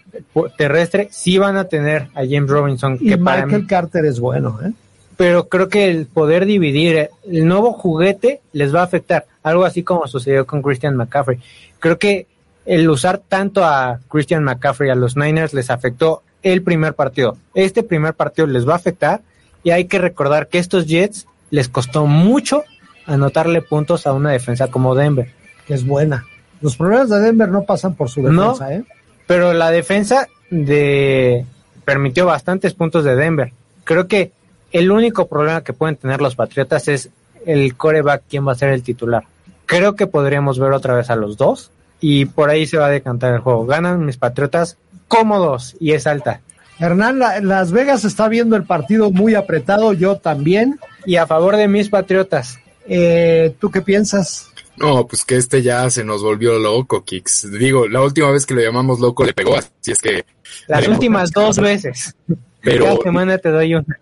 terrestre, sí van a tener a James Robinson, Y que para Michael mí, Carter es bueno, ¿eh? pero creo que el poder dividir el nuevo juguete les va a afectar, algo así como sucedió con Christian McCaffrey. Creo que el usar tanto a Christian McCaffrey a los Niners les afectó el primer partido. Este primer partido les va a afectar y hay que recordar que estos Jets les costó mucho anotarle puntos a una defensa como Denver. Que es buena. Los problemas de Denver no pasan por su defensa, No. ¿eh? Pero la defensa de permitió bastantes puntos de Denver. Creo que el único problema que pueden tener los Patriotas es el coreback, quién va a ser el titular. Creo que podríamos ver otra vez a los dos y por ahí se va a decantar el juego. Ganan mis Patriotas cómodos y es alta. Hernán, la- Las Vegas está viendo el partido muy apretado, yo también. Y a favor de mis Patriotas. Eh, ¿Tú qué piensas? No, pues que este ya se nos volvió loco, Kix. Digo, la última vez que lo llamamos loco le pegó, así es que... Las últimas dos veces. Pero- Cada semana te doy una.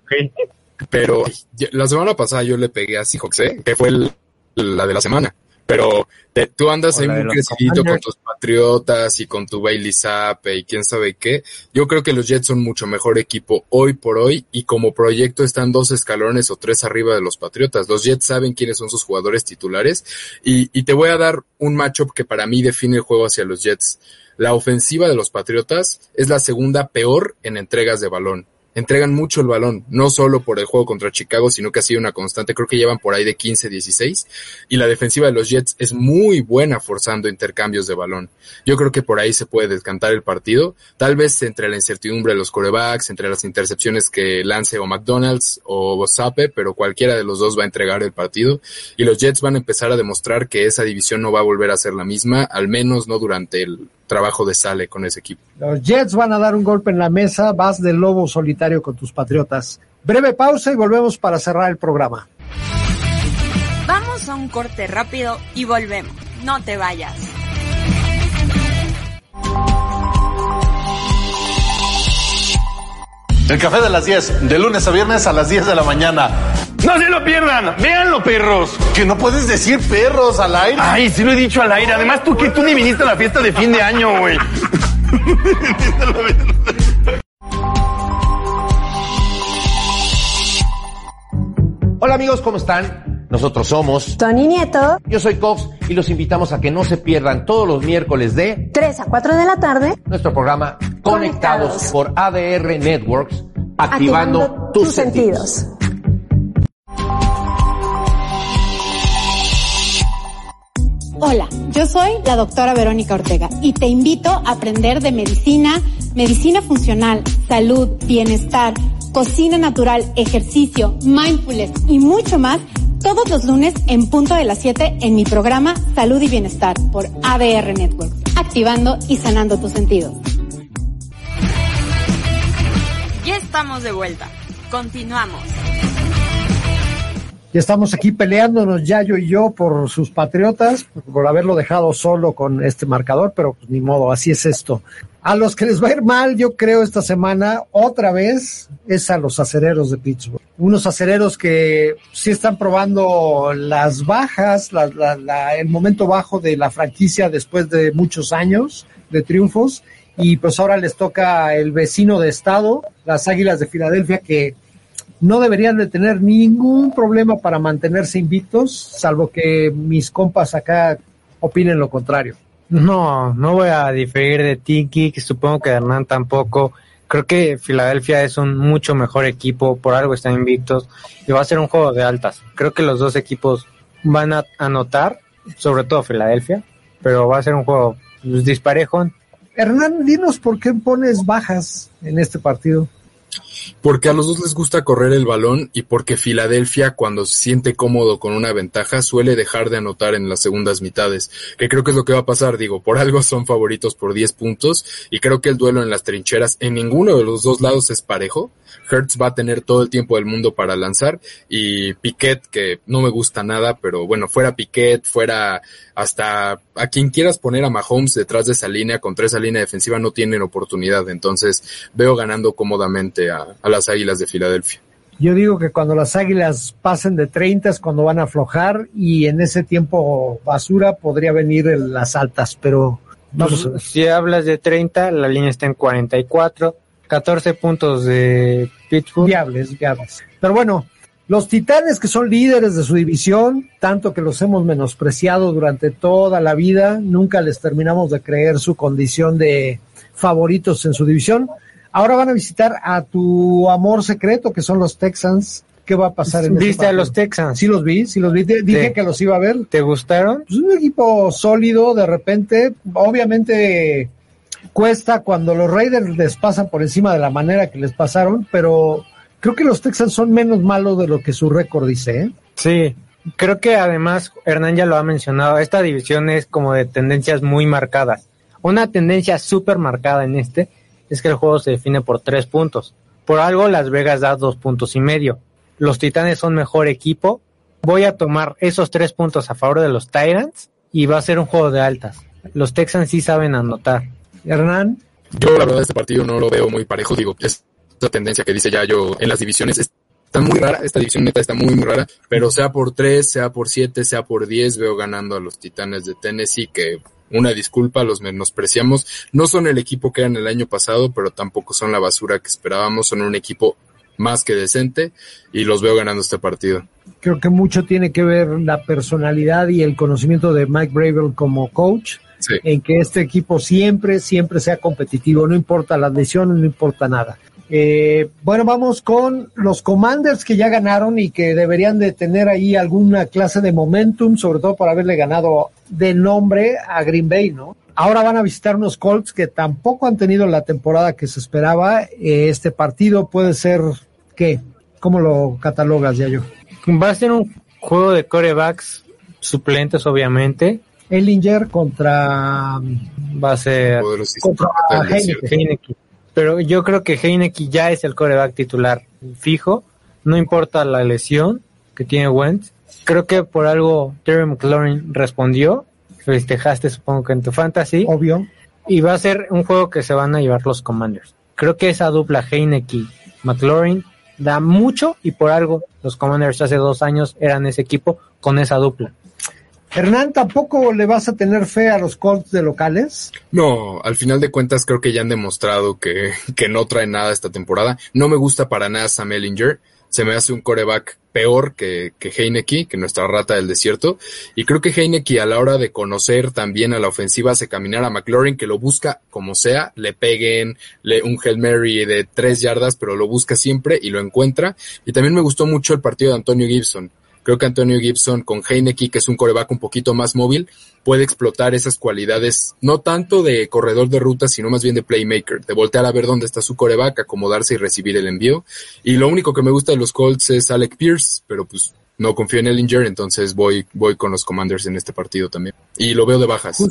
Pero la semana pasada yo le pegué a Seahawks, ¿eh? que fue el- la de la semana. Pero te- tú andas ahí muy crecidito con tus Patriotas y con tu Bailey Zappe y quién sabe qué. Yo creo que los Jets son mucho mejor equipo hoy por hoy y como proyecto están dos escalones o tres arriba de los Patriotas. Los Jets saben quiénes son sus jugadores titulares y, y te voy a dar un matchup que para mí define el juego hacia los Jets. La ofensiva de los Patriotas es la segunda peor en entregas de balón. Entregan mucho el balón, no solo por el juego contra Chicago, sino que ha sido una constante. Creo que llevan por ahí de 15, 16. Y la defensiva de los Jets es muy buena forzando intercambios de balón. Yo creo que por ahí se puede descantar el partido. Tal vez entre la incertidumbre de los corebacks, entre las intercepciones que lance o McDonald's o Sape, pero cualquiera de los dos va a entregar el partido. Y los Jets van a empezar a demostrar que esa división no va a volver a ser la misma, al menos no durante el trabajo de Sale con ese equipo. Los Jets van a dar un golpe en la mesa, vas de lobo solitario con tus patriotas. Breve pausa y volvemos para cerrar el programa. Vamos a un corte rápido y volvemos. No te vayas. El café de las 10, de lunes a viernes a las 10 de la mañana. No se lo pierdan, véanlo, perros. Que no puedes decir perros al aire. Ay, sí lo he dicho al aire. Además, tú que tú ni viniste a la fiesta de fin de año, güey. Hola amigos, ¿cómo están? Nosotros somos Tony Nieto. Yo soy Cox y los invitamos a que no se pierdan todos los miércoles de 3 a 4 de la tarde. nuestro programa Conectados, por ADR Networks, activando, tus, sentidos. Hola, yo soy la doctora Verónica Ortega y te invito a aprender de medicina, medicina funcional, salud, bienestar, cocina natural, ejercicio, mindfulness y mucho más todos los lunes en punto de las 7 en mi programa Salud y Bienestar por ADR Network, activando y sanando tus sentidos. Estamos de vuelta. Continuamos. Ya estamos aquí peleándonos Yayo y yo por sus patriotas, por haberlo dejado solo con este marcador, pero pues ni modo, así es esto. A los que les va a ir mal, yo creo, esta semana, otra vez, es a los acereros de Pittsburgh. Unos acereros que sí están probando las bajas, la- la- la- el momento bajo de la franquicia después de muchos años de triunfos. Y pues ahora les toca el vecino de estado, las Águilas de Filadelfia, que no deberían de tener ningún problema para mantenerse invictos, salvo que mis compas acá opinen lo contrario. No, no voy a diferir de Tiki, que supongo que Hernán tampoco. Creo que Filadelfia es un mucho mejor equipo, por algo están invictos y va a ser un juego de altas. Creo que los dos equipos van a anotar, sobre todo Filadelfia, pero va a ser un juego pues, disparejo. Hernán, dinos por qué pones bajas en este partido. Porque a los dos les gusta correr el balón y porque Filadelfia cuando se siente cómodo con una ventaja suele dejar de anotar en las segundas mitades, que creo que es lo que va a pasar, digo, por algo son favoritos por 10 puntos y creo que el duelo en las trincheras en ninguno de los dos lados es parejo. Hertz va a tener todo el tiempo del mundo para lanzar y Piquet, que no me gusta nada, pero bueno, fuera Piquet, fuera hasta a quien quieras poner a Mahomes detrás de esa línea, contra esa línea defensiva no tienen oportunidad, entonces veo ganando cómodamente a, a las Águilas de Filadelfia. Yo digo que cuando las águilas pasen de 30 es cuando van a aflojar y en ese tiempo basura podría venir en las altas, pero vamos a ver. Si hablas de 30, la línea está en 44, 14 puntos de Pittsburgh. Viables, viables. Pero bueno, los Titanes que son líderes de su división, tanto que los hemos menospreciado durante toda la vida, nunca les terminamos de creer su condición de favoritos en su división. Ahora van a visitar a tu amor secreto, que son los Texans. ¿Qué va a pasar en ¿Viste a los Texans? Sí los vi, sí los vi. Dije Sí. que los iba a ver. ¿Te gustaron? Pues un equipo sólido, de repente, obviamente cuesta cuando los Raiders les pasan por encima de la manera que les pasaron, pero creo que los Texans son menos malos de lo que su récord dice, ¿eh? Sí, creo que además Hernán ya lo ha mencionado, esta división es como de tendencias muy marcadas. Una tendencia súper marcada en este es que el juego se define por tres puntos. Por algo Las Vegas da dos puntos y medio. Los Titanes son mejor equipo. Voy a tomar esos tres puntos a favor de los Titans y va a ser un juego de altas. Los Texans sí saben anotar. Hernán. Yo la verdad este partido no lo veo muy parejo, digo, esta tendencia que dice ya yo en las divisiones es está muy rara, esta división neta está muy, muy rara, pero sea por 3, sea por 7, sea por 10, veo ganando a los Titanes de Tennessee, que una disculpa, los menospreciamos. No son el equipo que eran el año pasado, pero tampoco son la basura que esperábamos, son un equipo más que decente y los veo ganando este partido. Creo que mucho tiene que ver la personalidad y el conocimiento de Mike Bravel como coach, Sí. en que este equipo siempre, siempre sea competitivo, no importa las lesiones, no importa nada. Eh, bueno, vamos con los Commanders que ya ganaron y que deberían de tener ahí alguna clase de momentum, sobre todo por haberle ganado de nombre a Green Bay, ¿no? Ahora van a visitar unos Colts que tampoco han tenido la temporada que se esperaba. Eh, este partido puede ser, ¿qué? ¿Cómo lo catalogas, ya yo? Va a ser un juego de corebacks suplentes, obviamente. Ellinger contra Va a ser contra Heineken. Pero yo creo que Heineke ya es el coreback titular fijo. No importa la lesión que tiene Wentz. Creo que por algo Terry McLaurin respondió. Festejaste, supongo que en tu fantasy. Obvio. Y va a ser un juego que se van a llevar los Commanders. Creo que esa dupla Heineke-McLaurin da mucho y por algo los Commanders hace dos años eran ese equipo con esa dupla. Hernán, ¿tampoco le vas a tener fe a los Colts de locales? No, al final de cuentas creo que ya han demostrado que, que no trae nada esta temporada. No me gusta para nada Sam Ellinger. Se me hace un coreback peor que, que Heineke, que nuestra rata del desierto. Y creo que Heineke a la hora de conocer también a la ofensiva hace caminar a McLaurin, que lo busca como sea, le peguen le, un Hail Mary de tres yardas, pero lo busca siempre y lo encuentra. Y también me gustó mucho el partido de Antonio Gibson. Creo que Antonio Gibson con Heineke, que es un coreback un poquito más móvil, puede explotar esas cualidades, no tanto de corredor de ruta, sino más bien de playmaker, de voltear a ver dónde está su coreback, acomodarse y recibir el envío. Y lo único que me gusta de los Colts es Alec Pierce, pero pues no confío en Ellinger, entonces voy, voy con los Commanders en este partido también. Y lo veo de bajas.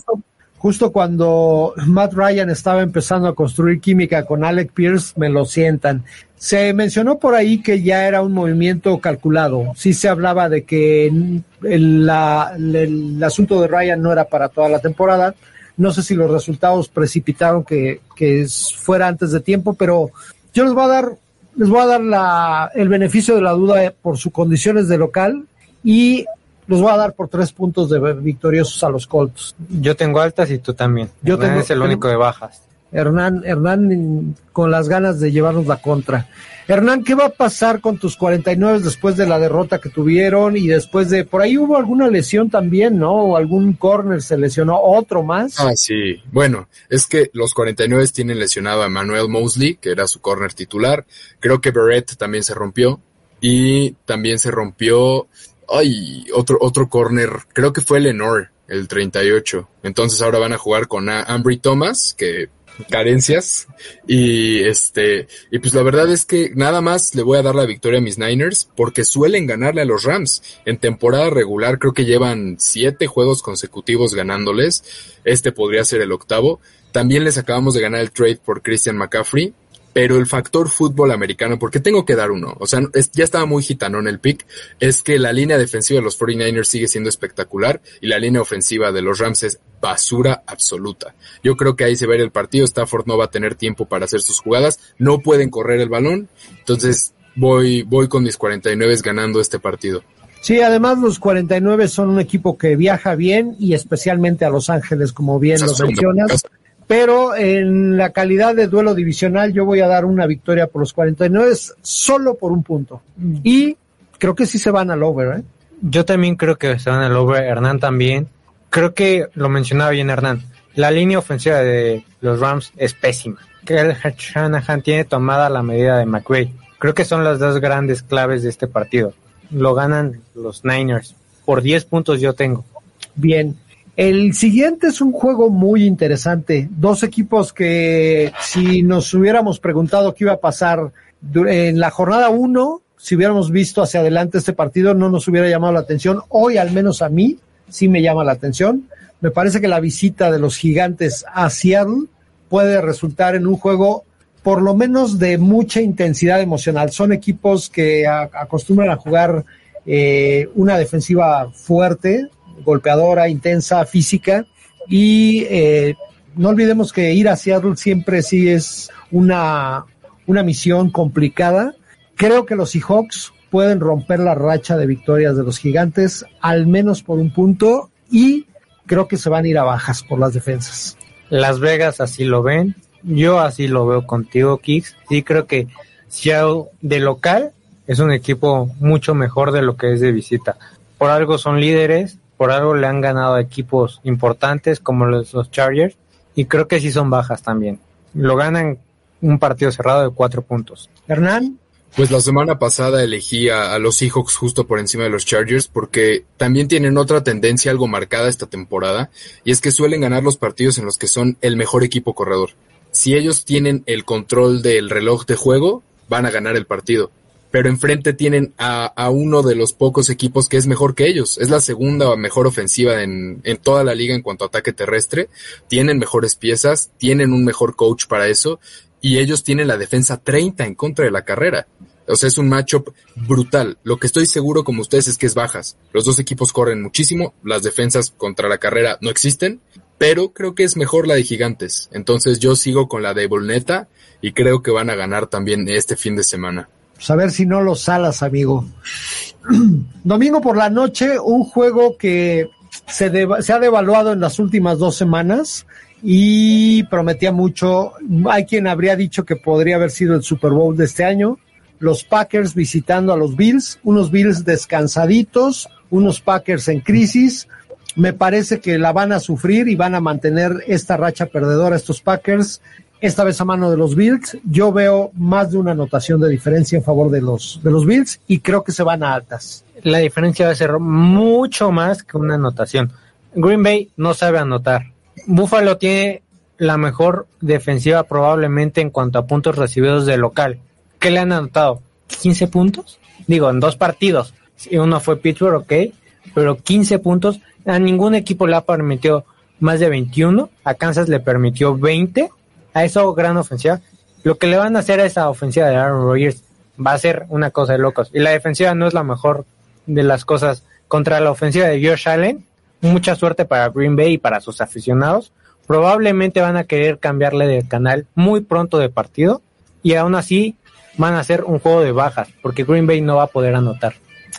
Justo cuando Matt Ryan estaba empezando a construir química con Alec Pierce, me lo sientan. Se mencionó por ahí que ya era un movimiento calculado. Sí se hablaba de que el, asunto de Ryan no era para toda la temporada. No sé si los resultados precipitaron que, que fuera antes de tiempo, pero yo les voy a dar, les voy a dar la, el beneficio de la duda por sus condiciones de local y los voy a dar por tres puntos de victoriosos a los Colts. Yo tengo altas y tú también. Yo Hernán tengo es el único de bajas. Hernán, Hernán con las ganas de llevarnos la contra. Hernán, ¿qué va a pasar con tus 49 después de la derrota que tuvieron y después de, por ahí hubo alguna lesión también, ¿no? O algún corner se lesionó, otro más. Ah, sí. Bueno, es que los 49 tienen lesionado a Manuel Mosley, que era su corner titular. Creo que Barrett también se rompió y también se rompió, ay, otro, otro corner, creo que fue Lenore, el 38. Entonces ahora van a jugar con Ambry Thomas, que carencias. Y este y pues la verdad es que nada más le voy a dar la victoria a mis Niners porque suelen ganarle a los Rams. En temporada regular creo que llevan siete juegos consecutivos ganándoles. Este podría ser el octavo. También les acabamos de ganar el trade por Christian McCaffrey pero el factor fútbol americano, porque tengo que dar uno, o sea, es, ya estaba muy gitano en el pick, es que la línea defensiva de los 49ers sigue siendo espectacular y la línea ofensiva de los Rams es basura absoluta. Yo creo que ahí se ve el partido, Stafford no va a tener tiempo para hacer sus jugadas, no pueden correr el balón, entonces voy, voy con mis 49 ganando este partido. Sí, además los 49 son un equipo que viaja bien y especialmente a Los Ángeles, como bien lo mencionas pero en la calidad de duelo divisional yo voy a dar una victoria por los 49 solo por un punto. Y creo que sí se van al over, ¿eh? Yo también creo que se van al over, Hernán también. Creo que lo mencionaba bien Hernán. La línea ofensiva de los Rams es pésima. Que Shanahan tiene tomada la medida de McVay. Creo que son las dos grandes claves de este partido. Lo ganan los Niners. Por 10 puntos yo tengo. Bien, el siguiente es un juego muy interesante. Dos equipos que si nos hubiéramos preguntado qué iba a pasar en la jornada uno, si hubiéramos visto hacia adelante este partido, no nos hubiera llamado la atención. Hoy, al menos a mí, sí me llama la atención. Me parece que la visita de los gigantes a Seattle puede resultar en un juego por lo menos de mucha intensidad emocional. Son equipos que acostumbran a jugar eh, una defensiva fuerte, golpeadora, intensa, física. Y eh, no olvidemos que ir a Seattle siempre sí es una, una misión complicada. Creo que los Seahawks pueden romper la racha de victorias de los gigantes, al menos por un punto, y creo que se van a ir a bajas por las defensas. Las Vegas así lo ven, yo así lo veo contigo, Kicks. Sí creo que Seattle de local es un equipo mucho mejor de lo que es de visita. Por algo son líderes, por algo le han ganado a equipos importantes como los, los Chargers, y creo que sí son bajas también. Lo ganan un partido cerrado de cuatro puntos. Hernán. Pues la semana pasada elegí a, a, los Seahawks justo por encima de los Chargers porque también tienen otra tendencia algo marcada esta temporada y es que suelen ganar los partidos en los que son el mejor equipo corredor. Si ellos tienen el control del reloj de juego, van a ganar el partido. Pero enfrente tienen a, a uno de los pocos equipos que es mejor que ellos. Es la segunda mejor ofensiva en, en toda la liga en cuanto a ataque terrestre. Tienen mejores piezas, tienen un mejor coach para eso y ellos tienen la defensa 30 en contra de la carrera. O sea, es un matchup brutal. Lo que estoy seguro como ustedes es que es bajas. Los dos equipos corren muchísimo, las defensas contra la carrera no existen, pero creo que es mejor la de Gigantes. Entonces yo sigo con la de Bolneta y creo que van a ganar también este fin de semana. A ver si no los salas, amigo. Domingo por la noche, un juego que se, se ha devaluado en las últimas dos semanas y prometía mucho. Hay quien habría dicho que podría haber sido el Super Bowl de este año. Los Packers visitando a los Bills, unos Bills descansaditos, unos Packers en crisis. Me parece que la van a sufrir y van a mantener esta racha perdedora estos Packers, esta vez a mano de los Bills. Yo veo más de una anotación de diferencia en favor de los, de los Bills y creo que se van a altas. La diferencia va a ser mucho más que una anotación. Green Bay no sabe anotar Buffalo tiene la mejor defensiva probablemente en cuanto a puntos recibidos de local. ¿Qué le han anotado? ¿15 puntos? Digo, en dos partidos. Uno fue Pittsburgh, ok, pero 15 puntos. A ningún equipo le ha permitido más de 21. A Kansas le permitió 20. A eso gran ofensiva. Lo que le van a hacer a esa ofensiva de Aaron Rodgers va a ser una cosa de locos. Y la defensiva no es la mejor de las cosas contra la ofensiva de Josh Allen mucha suerte para Green Bay y para sus aficionados. Probablemente van a querer cambiarle de canal muy pronto de partido y aún así van a hacer un juego de bajas porque Green Bay no va a poder anotar.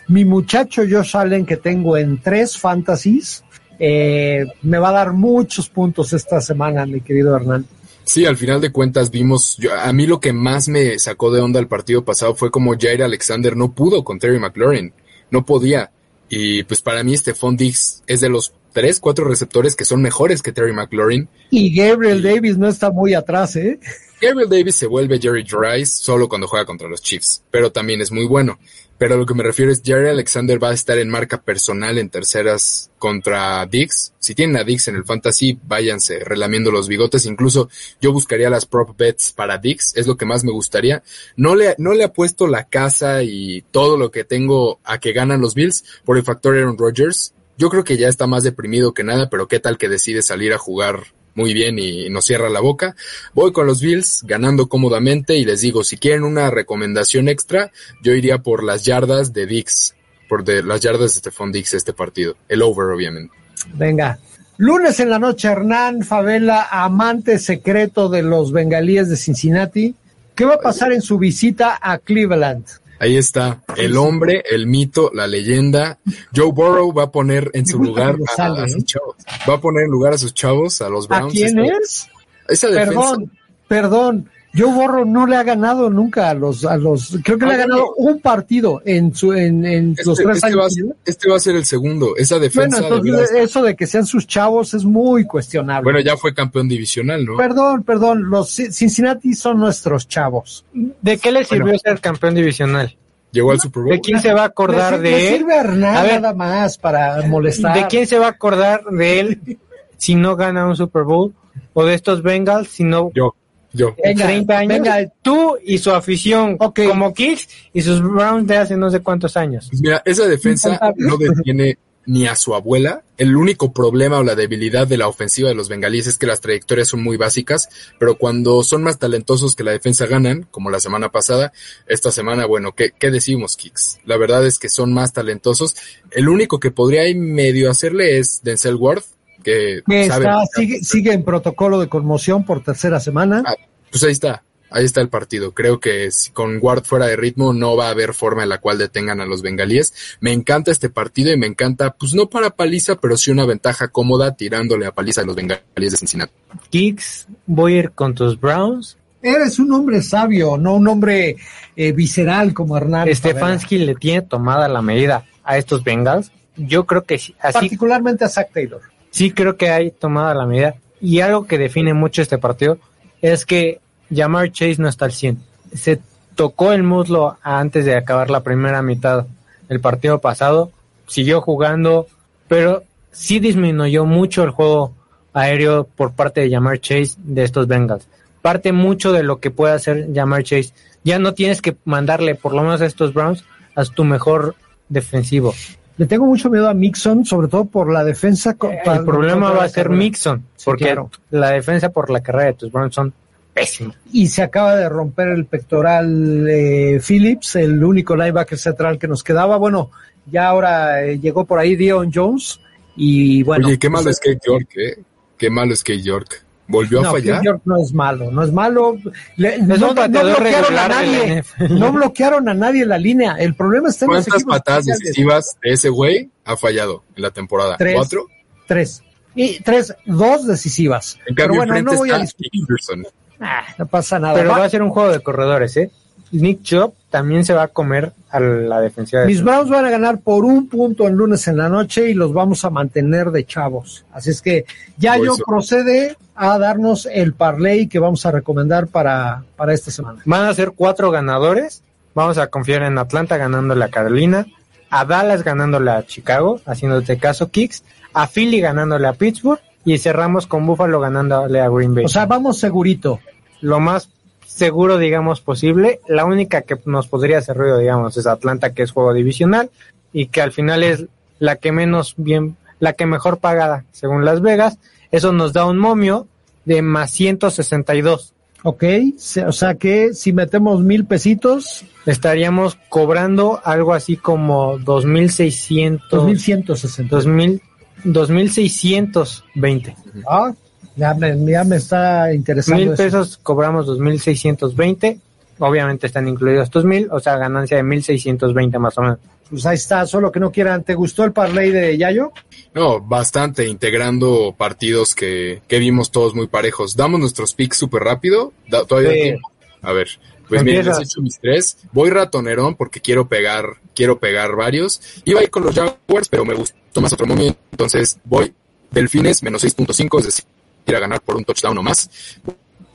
Mi muchacho Josh Allen que tengo en tres fantasies eh, me va a dar muchos puntos esta semana, mi querido Hernán. Sí, al final de cuentas vimos, yo, a mí lo que más me sacó de onda el partido pasado fue como Jair Alexander no pudo con Terry McLaurin, no podía. Y pues para mí Stephon Diggs es de los tres, cuatro receptores que son mejores que Terry McLaurin. Y Gabriel Davis no está muy atrás, ¿eh? Gabriel Davis se vuelve Jerry Rice solo cuando juega contra los Chiefs, pero también es muy bueno. Pero lo que me refiero es Jerry Alexander va a estar en marca personal en terceras contra Diggs. Si tienen a Diggs en el fantasy, váyanse relamiendo los bigotes. Incluso yo buscaría las prop bets para Diggs, es lo que más me gustaría. No le, no le apuesto la casa y todo lo que tengo a que ganan los Bills por el factor Aaron Rodgers. Yo creo que ya está más deprimido que nada, pero qué tal que decide salir a jugar muy bien y nos cierra la boca. Voy con los Bills ganando cómodamente y les digo, si quieren una recomendación extra, yo iría por las yardas de Dix, por de las yardas de Stephon Dix este partido, el over obviamente. Venga. Lunes en la noche, Hernán Favela, amante secreto de los bengalíes de Cincinnati. ¿Qué va a pasar en su visita a Cleveland? Ahí está, el hombre, el mito, la leyenda. Joe Burrow va a poner en su lugar a, a, sus chavos. Va a poner en lugar a sus chavos, a los Browns. ¿A quién es? Esa defensa. Perdón, perdón. Joe Burrow no le ha ganado nunca a los, a los, creo que le ha ganado un partido en su, en, en este, los tres este años. Va, a, este va a ser el segundo. Esa defensa. Bueno, entonces de eso de que sean sus chavos es muy cuestionable. Bueno, ya fue campeón divisional, ¿no? Perdón, perdón. Los Cincinnati son nuestros chavos. ¿De qué le sirvió bueno. ser campeón divisional? Llegó al Super Bowl. ¿De quién se va a acordar de le él? sirve a Hernán a ver, nada más para molestar. ¿De quién se va a acordar de él si no gana un Super Bowl? ¿O de estos Bengals si no yo, yo. En 30 años, venga, tú y su afición okay. como Kicks y sus Browns de hace no sé cuántos años. Pues mira, esa defensa no detiene ni a su abuela. El único problema o la debilidad de la ofensiva de los bengalíes es que las trayectorias son muy básicas, pero cuando son más talentosos que la defensa ganan, como la semana pasada, esta semana, bueno, ¿qué, qué decimos, Kicks? La verdad es que son más talentosos. El único que podría ahí medio hacerle es Denzel Ward, que, que sabe está, sigue, sigue, en protocolo de conmoción por tercera semana. Ah, pues ahí está. ahí está el partido. Creo que si con Ward fuera de ritmo no va a haber forma en la cual detengan a los bengalíes. Me encanta este partido y me encanta, pues no para paliza, pero sí una ventaja cómoda tirándole a paliza a los bengalíes de Cincinnati. Kicks, voy a ir con tus Browns. Eres un hombre sabio, no un hombre eh, visceral como Hernán. Stefanski le tiene tomada la medida a estos Bengals. Yo creo que sí, así, Particularmente a Zach Taylor. Sí creo que hay tomada la medida. Y algo que define mucho este partido es que Jamar Chase no está al 100. Se tocó el muslo antes de acabar la primera mitad del partido pasado. Siguió jugando, pero sí disminuyó mucho el juego aéreo por parte de Jamar Chase de estos Bengals. Parte mucho de lo que puede hacer Jamar Chase. Ya no tienes que mandarle, por lo menos a estos Browns, a tu mejor defensivo. Le tengo mucho miedo a Mixon, sobre todo por la defensa. para- El problema va a ser carrera. Mixon, Sí, porque claro. la defensa por la carrera de tus Browns son pésimos. Y se acaba de romper el pectoral eh, Phillips, el único linebacker central que nos quedaba. Bueno, ya ahora eh, llegó por ahí Dion Jones. Y bueno. Oye, qué malo pues, es Kate York, ¿eh? Qué malo es Kate York. ¿Volvió no, a fallar? No es malo, no es malo. Le- no, bloquearon a nadie. No bloquearon a nadie en la línea. El problema está en ¿Cuántas patadas decisivas de ese güey ha fallado en la temporada? Tres. ¿Cuatro? Tres. Y tres, dos decisivas. En Pero bueno, no voy a discutir. Ah, no pasa nada. Pero Va- va a ser un juego de corredores, ¿eh? Nick Chubb también se va a comer a la defensiva de Mis Browns van a ganar por un punto el lunes en la noche y los vamos a mantener de chavos. Así es que ya Voy yo procede a darnos el parlay que vamos a recomendar para, para esta semana. Van a ser cuatro ganadores. Vamos a confiar en Atlanta ganándole a Carolina, a Dallas ganándole a Chicago, haciéndote caso Kicks, a Philly ganándole a Pittsburgh y cerramos con Buffalo ganándole a Green Bay. O sea, vamos segurito. lo más seguro, digamos, posible. La única que nos podría hacer ruido, digamos, es Atlanta, que es juego divisional y que al final es la que menos bien, la que mejor pagada según Las Vegas. Eso nos da un momio de más 162. Ok, o sea que si metemos mil pesitos, Estaríamos cobrando algo así como 2.600, 2160. 2000, 2.620. Ah, ya me, ya me está interesando. Mil eso. pesos cobramos 2.620. Obviamente están incluidos tus mil, o sea, ganancia de 1.620 más o menos. Pues ahí está, solo que no quieran. ¿Te gustó el parlay de Yayo? No, bastante, integrando partidos que, que vimos todos muy parejos. Damos nuestros picks súper rápido. Da- todavía hay Sí. tiempo. A ver, pues miren, les he hecho mis tres. Voy ratonerón porque quiero pegar, quiero pegar varios. Iba a ir con los Jaguars, pero me gustó más otro momento. Entonces voy Delfines menos 6.5, es decir, ir a ganar por un touchdown o más.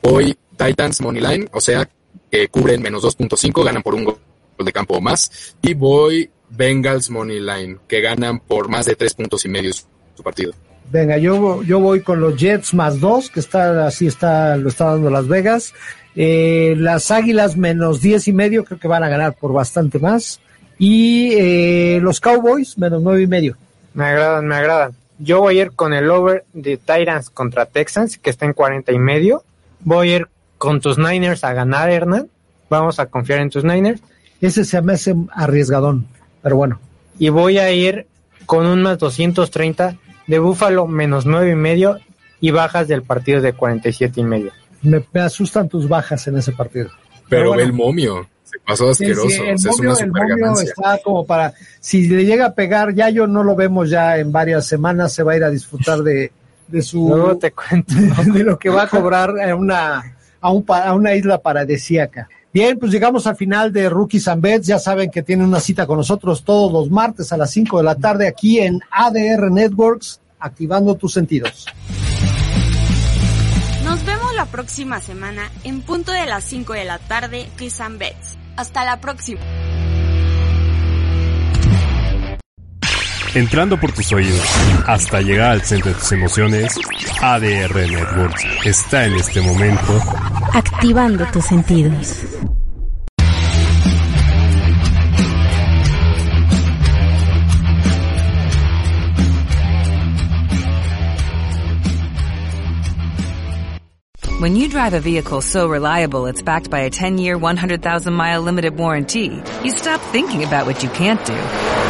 Voy Titans Money Line, o sea, que cubren menos 2.5, ganan por un gol de campo o más. Y voy Bengals Money Line, que ganan por más de tres puntos y medio su partido. Venga, yo, yo voy con los Jets más dos, que está así está, lo está dando Las Vegas. Eh, las Águilas menos diez y medio, creo que van a ganar por bastante más. Y eh, los Cowboys menos nueve y medio. Me agradan, me agradan. Yo voy a ir con el over de Titans contra Texans, que está en 40 y medio. Voy a ir con tus Niners a ganar, Hernán. Vamos a confiar en tus Niners. Ese se me hace arriesgadón, pero bueno. Y voy a ir con un más 230 de Búfalo menos nueve y medio y bajas del partido de 47 y medio. Me, me asustan tus bajas en ese partido. Pero bueno. ve el momio, se pasó asqueroso, sí, el o sea, es momio- una el super momio ganancia. está como para, si le llega a pegar, ya yo no lo vemos ya en varias semanas, se va a ir a disfrutar de, de su, Luego te cuento. de lo que va a cobrar a una, a, un, a una isla paradisíaca. Bien, pues llegamos al final de Rookies and Bets. Ya saben que tienen una cita con nosotros todos los martes a las 5 de la tarde aquí en ADR Networks, activando tus sentidos. Nos vemos la próxima semana en punto de las 5 de la tarde, Kiss and Bets. Hasta la próxima. Entrando por tus oídos hasta llegar al centro de tus emociones, ADR Networks está en este momento Activando tus sentidos. When you drive a vehicle so reliable it's backed by a 10-year, 100,000-mile limited warranty, you stop thinking about what you can't do and